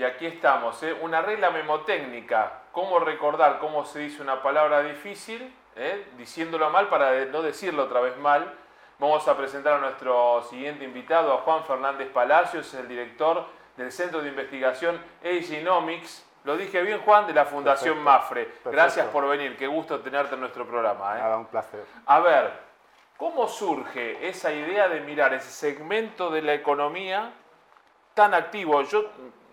Y aquí estamos, ¿eh? una regla memotécnica, cómo recordar cómo se dice una palabra difícil, ¿eh? diciéndolo mal para no decirlo otra vez mal. Vamos a presentar a nuestro siguiente invitado, a Juan Fernández Palacios, el director del Centro de Investigación Agenomics. Lo dije bien, Juan, de la Fundación Mafre. Gracias por venir, qué gusto tenerte en nuestro programa. ¿eh? Nada, un placer. A ver, ¿cómo surge esa idea de mirar ese segmento de la economía tan activo? Yo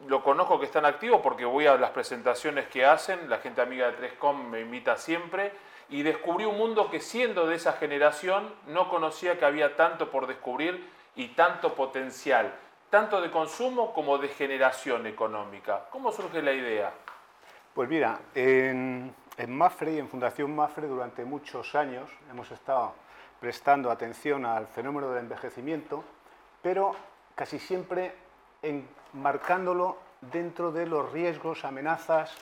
lo conozco que es tan activo porque voy a las presentaciones que hacen, la gente amiga de 3Com me invita siempre, y descubrí un mundo que siendo de esa generación no conocía que había tanto por descubrir y tanto potencial tanto de consumo como de generación económica. ¿Cómo surge la idea? Pues mira, en, Mafre y en Fundación Mafre durante muchos años hemos estado prestando atención al fenómeno del envejecimiento, pero casi siempre enmarcándolo dentro de los riesgos, amenazas,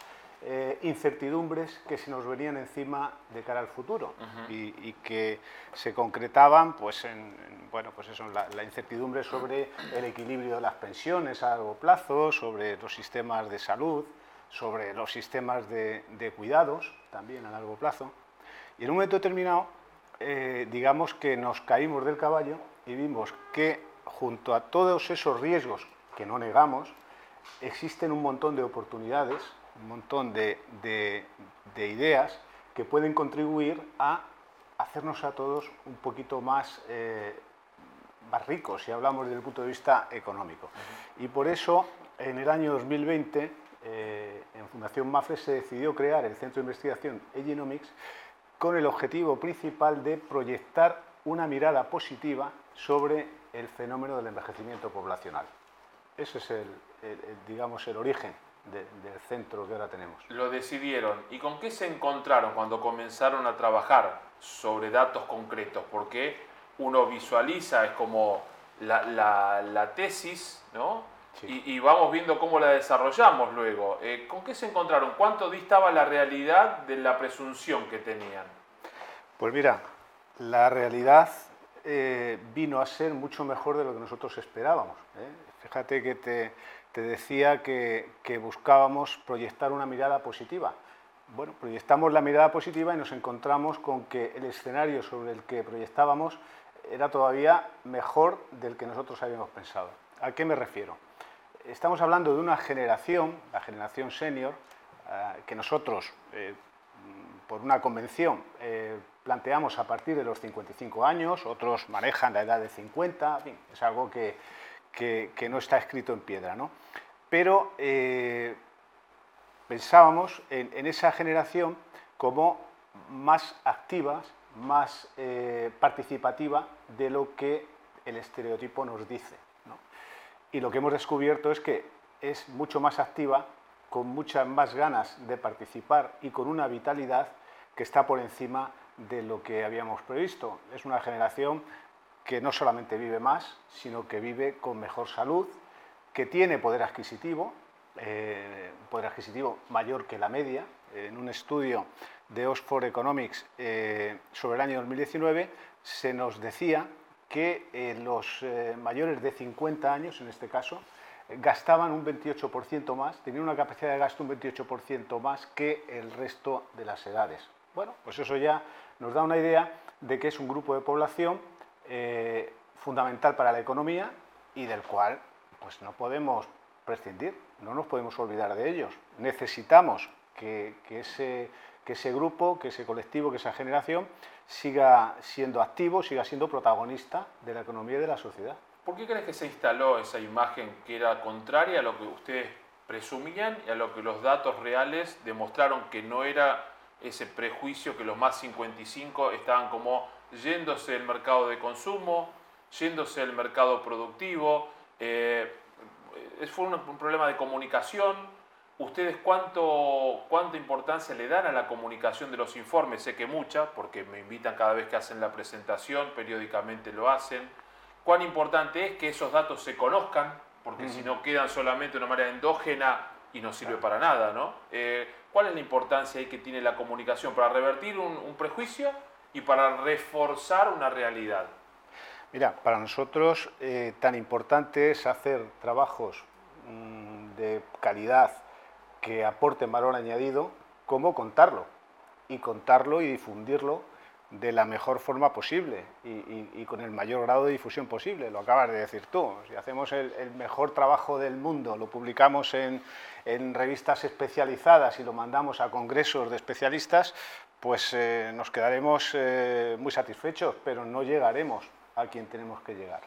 eh, incertidumbres que se nos venían encima de cara al futuro y, que se concretaban pues, en, bueno, pues eso, la, incertidumbre sobre el equilibrio de las pensiones a largo plazo, sobre los sistemas de salud, sobre los sistemas de, cuidados también a largo plazo. Y en un momento determinado, eh, digamos que nos caímos del caballo y vimos que junto a todos esos riesgos que no negamos, existen un montón de oportunidades un montón de, ideas que pueden contribuir a hacernos a todos un poquito más, eh, más ricos, si hablamos desde el punto de vista económico. Y por eso, en el año 2020, eh, en Fundación MAFRE se decidió crear el Centro de Investigación Egenomics con el objetivo principal de proyectar una mirada positiva sobre el fenómeno del envejecimiento poblacional. Ese es el digamos, el origen del centro que ahora tenemos. Lo decidieron. ¿Y con qué se encontraron cuando comenzaron a trabajar sobre datos concretos? Porque uno visualiza, es como la, tesis, ¿no? Y, vamos viendo cómo la desarrollamos luego. Eh, ¿Con qué se encontraron? ¿Cuánto distaba la realidad de la presunción que tenían? Pues mira, la realidad eh, vino a ser mucho mejor de lo que nosotros esperábamos. ¿eh? Fíjate que te, decía que, buscábamos proyectar una mirada positiva. Bueno, proyectamos la mirada positiva y nos encontramos con que el escenario sobre el que proyectábamos era todavía mejor del que nosotros habíamos pensado. ¿A qué me refiero? Estamos hablando de una generación, la generación senior, eh, que nosotros, eh, por una convención, eh, planteamos a partir de los 55 años, otros manejan la edad de 50, es algo que, que, no está escrito en piedra. ¿no? Pero eh, pensábamos en, esa generación como más activa, más eh, participativa de lo que el estereotipo nos dice. Y lo que hemos descubierto es que es mucho más activa, con muchas más ganas de participar y con una vitalidad que está por encima de lo que habíamos previsto. Es una generación que no solamente vive más, sino que vive con mejor salud, que tiene poder adquisitivo, eh, poder adquisitivo mayor que la media. En un estudio de Oxford Economics eh, sobre el año 2019 se nos decía que eh, los mayores de 50 años, en este caso, gastaban un 28% más, tenían una capacidad de gasto un 28% más que el resto de las edades. Bueno, pues eso ya nos da una idea de que es un grupo de población eh, fundamental para la economía y del cual pues, no podemos prescindir, no nos podemos olvidar de ellos. Necesitamos que, ese, que ese grupo, que ese colectivo, que esa generación siga siendo activo, siga siendo protagonista de la economía y de la sociedad. ¿Por qué crees que se instaló esa imagen que era contraria a lo que ustedes presumían y a lo que los datos reales demostraron que no era ese prejuicio que los más 55 estaban como yéndose del mercado de consumo, yéndose del mercado productivo. Eh, fue un, problema de comunicación. ¿Ustedes cuánto, cuánta importancia le dan a la comunicación de los informes? Sé que mucha, porque me invitan cada vez que hacen la presentación, periódicamente lo hacen. ¿Cuán importante es que esos datos se conozcan? Porque si no quedan solamente de una manera endógena y no sirve para nada, ¿no? Eh, ¿Cuál es la importancia ahí que tiene la comunicación para revertir un prejuicio y para reforzar una realidad? Mira, para nosotros eh, tan importante es hacer trabajos mm, de calidad que aporte valor añadido, como contarlo. Y contarlo y difundirlo de la mejor forma posible y, con el mayor grado de difusión posible. Lo acabas de decir tú. Si hacemos el, mejor trabajo del mundo, lo publicamos en, revistas especializadas y lo mandamos a congresos de especialistas, pues eh, nos quedaremos eh, muy satisfechos, pero no llegaremos a quien tenemos que llegar.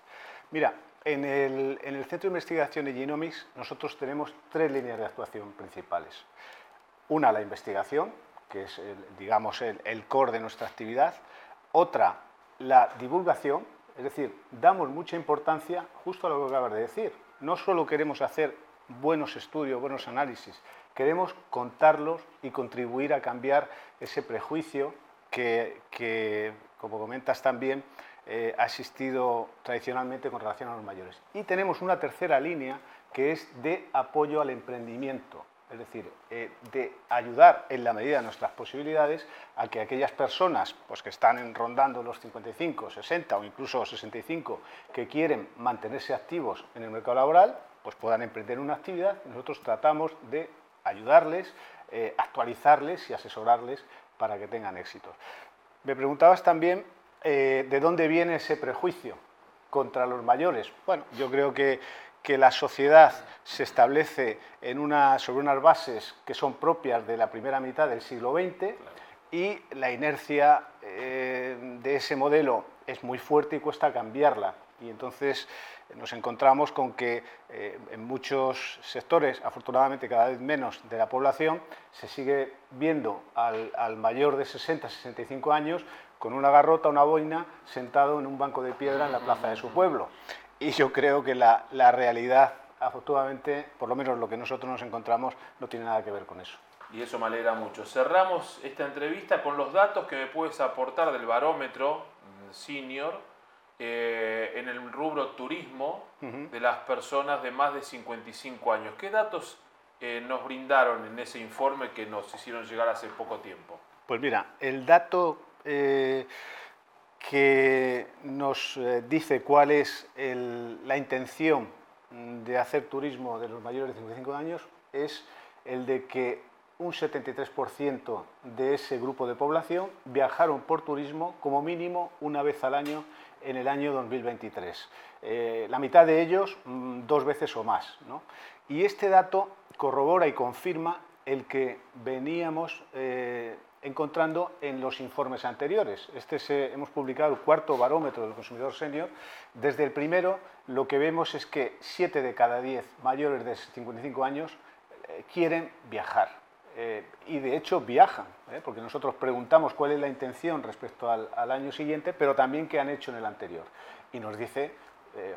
Mira, en el, Centro de Investigación de Genomics nosotros tenemos tres líneas de actuación principales. Una, la investigación, que es, el, digamos, el, core de nuestra actividad. Otra, la divulgación, es decir, damos mucha importancia justo a lo que acabas de decir. No solo queremos hacer buenos estudios, buenos análisis, queremos contarlos y contribuir a cambiar ese prejuicio que, como comentas también, eh, ha existido tradicionalmente con relación a los mayores. Y tenemos una tercera línea que es de apoyo al emprendimiento es decir, eh, de ayudar en la medida de nuestras posibilidades a que aquellas personas pues, que están rondando los 55, 60 o incluso 65 que quieren mantenerse activos en el mercado laboral, pues puedan emprender una actividad. Nosotros tratamos de ayudarles, eh, actualizarles y asesorarles para que tengan éxitos. Me preguntabas también eh, de dónde viene ese prejuicio contra los mayores. Bueno, yo creo que que la sociedad se establece en una, sobre unas bases que son propias de la primera mitad del siglo XX y la inercia eh, de ese modelo es muy fuerte y cuesta cambiarla. Y entonces nos encontramos con que eh, en muchos sectores, afortunadamente cada vez menos de la población, se sigue viendo al, al mayor de 60-65 años con una garrota, una boina, sentado en un banco de piedra en la plaza de su pueblo y yo creo que la, realidad, afortunadamente, por lo menos lo que nosotros nos encontramos, no tiene nada que ver con eso. Y eso me alegra mucho. Cerramos esta entrevista con los datos que me puedes aportar del barómetro mm, senior eh, en el rubro turismo de las personas de más de 55 años. ¿Qué datos eh, nos brindaron en ese informe que nos hicieron llegar hace poco tiempo? Pues mira, el dato... Eh, que nos eh, dice cuál es la intención de hacer turismo de los mayores de 55 años es el de que un 73% de ese grupo de población viajaron por turismo como mínimo una vez al año en el año 2023. Eh, la mitad de ellos mm, dos veces o más. Y este dato corrobora y confirma el que veníamos eh, encontrando en los informes anteriores. Este hemos publicado el cuarto barómetro del consumidor senior. Desde el primero lo que vemos es que 7 de cada 10 mayores de 55 años eh, quieren viajar. Eh, y de hecho viajan, ¿eh? porque nosotros preguntamos cuál es la intención respecto al, año siguiente, pero también qué han hecho en el anterior. Y nos dice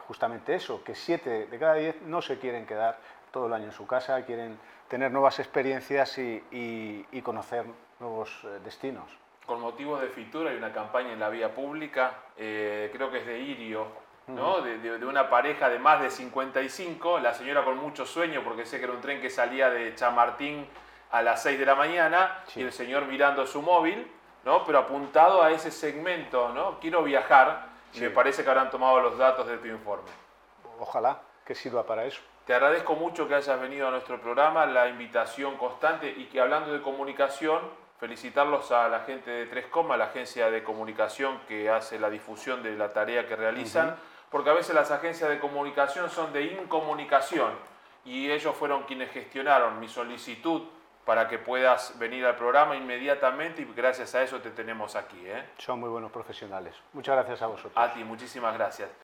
justamente eso, que 7 de cada 10 no se quieren quedar todo el año en su casa, quieren tener nuevas experiencias y, conocer nuevos eh, destinos. Con motivo de Fitura hay una campaña en la vía pública, eh, creo que es de Irio, ¿no? de, una pareja de más de 55, la señora con mucho sueño porque sé que era un tren que salía de Chamartín a las 6 de la mañana y el señor mirando su móvil, ¿no? pero apuntado a ese segmento, ¿no? quiero viajar y me parece que habrán tomado los datos de tu informe. Ojalá que sirva para eso. Te agradezco mucho que hayas venido a nuestro programa, la invitación constante y que hablando de comunicación, felicitarlos a la gente de Trescoma, la agencia de comunicación que hace la difusión de la tarea que realizan, porque a veces las agencias de comunicación son de incomunicación y ellos fueron quienes gestionaron mi solicitud para que puedas venir al programa inmediatamente y gracias a eso te tenemos aquí. ¿eh? Son muy buenos profesionales. Muchas gracias a vosotros. A ti, muchísimas gracias.